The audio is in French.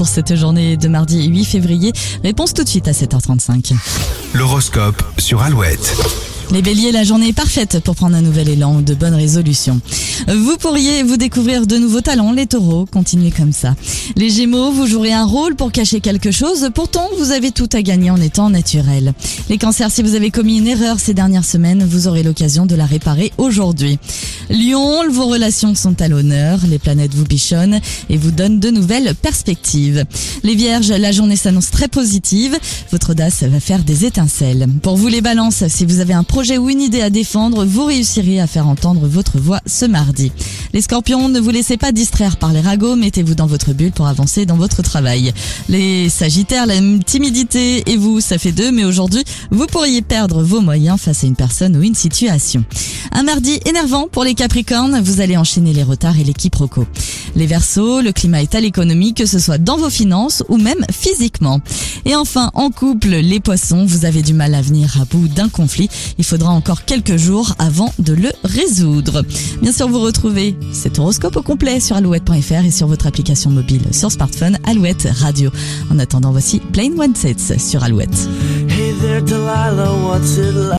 pour cette journée de mardi 8 février Réponse tout de suite à 7h35. L'horoscope sur Alouette. Les béliers, la journée est parfaite pour prendre un nouvel élan ou de bonnes résolutions. Vous pourriez vous découvrir de nouveaux talents, les taureaux, continuez comme ça. Les gémeaux, vous jouerez un rôle pour cacher quelque chose, pourtant vous avez tout à gagner en étant naturel. Les cancers, si vous avez commis une erreur ces dernières semaines, vous aurez l'occasion de la réparer aujourd'hui. Lion, vos relations sont à l'honneur, les planètes vous bichonnent et vous donnent de nouvelles perspectives. Les vierges, la journée s'annonce très positive, votre audace va faire des étincelles. Pour vous les balances, si vous avez un projet ou une idée à défendre, vous réussirez à faire entendre votre voix ce mardi. Les scorpions, ne vous laissez pas distraire par les ragots, mettez-vous dans votre bulle pour avancer dans votre travail. Les sagittaires, la timidité et vous, ça fait deux, mais aujourd'hui, vous pourriez perdre vos moyens face à une personne ou une situation. Un mardi énervant pour les capricornes, vous allez enchaîner les retards et les quiproquos. Les versos, le climat est à l'économie, que ce soit dans vos finances ou même physiquement. Et enfin, en couple, les poissons, vous avez du mal à venir à bout d'un conflit. Il faudra encore quelques jours avant de le résoudre. Bien sûr, vous retrouvez cet horoscope au complet sur alouette.fr et sur votre application mobile sur smartphone Alouette Radio. En attendant, voici Plain One Sets sur Alouette.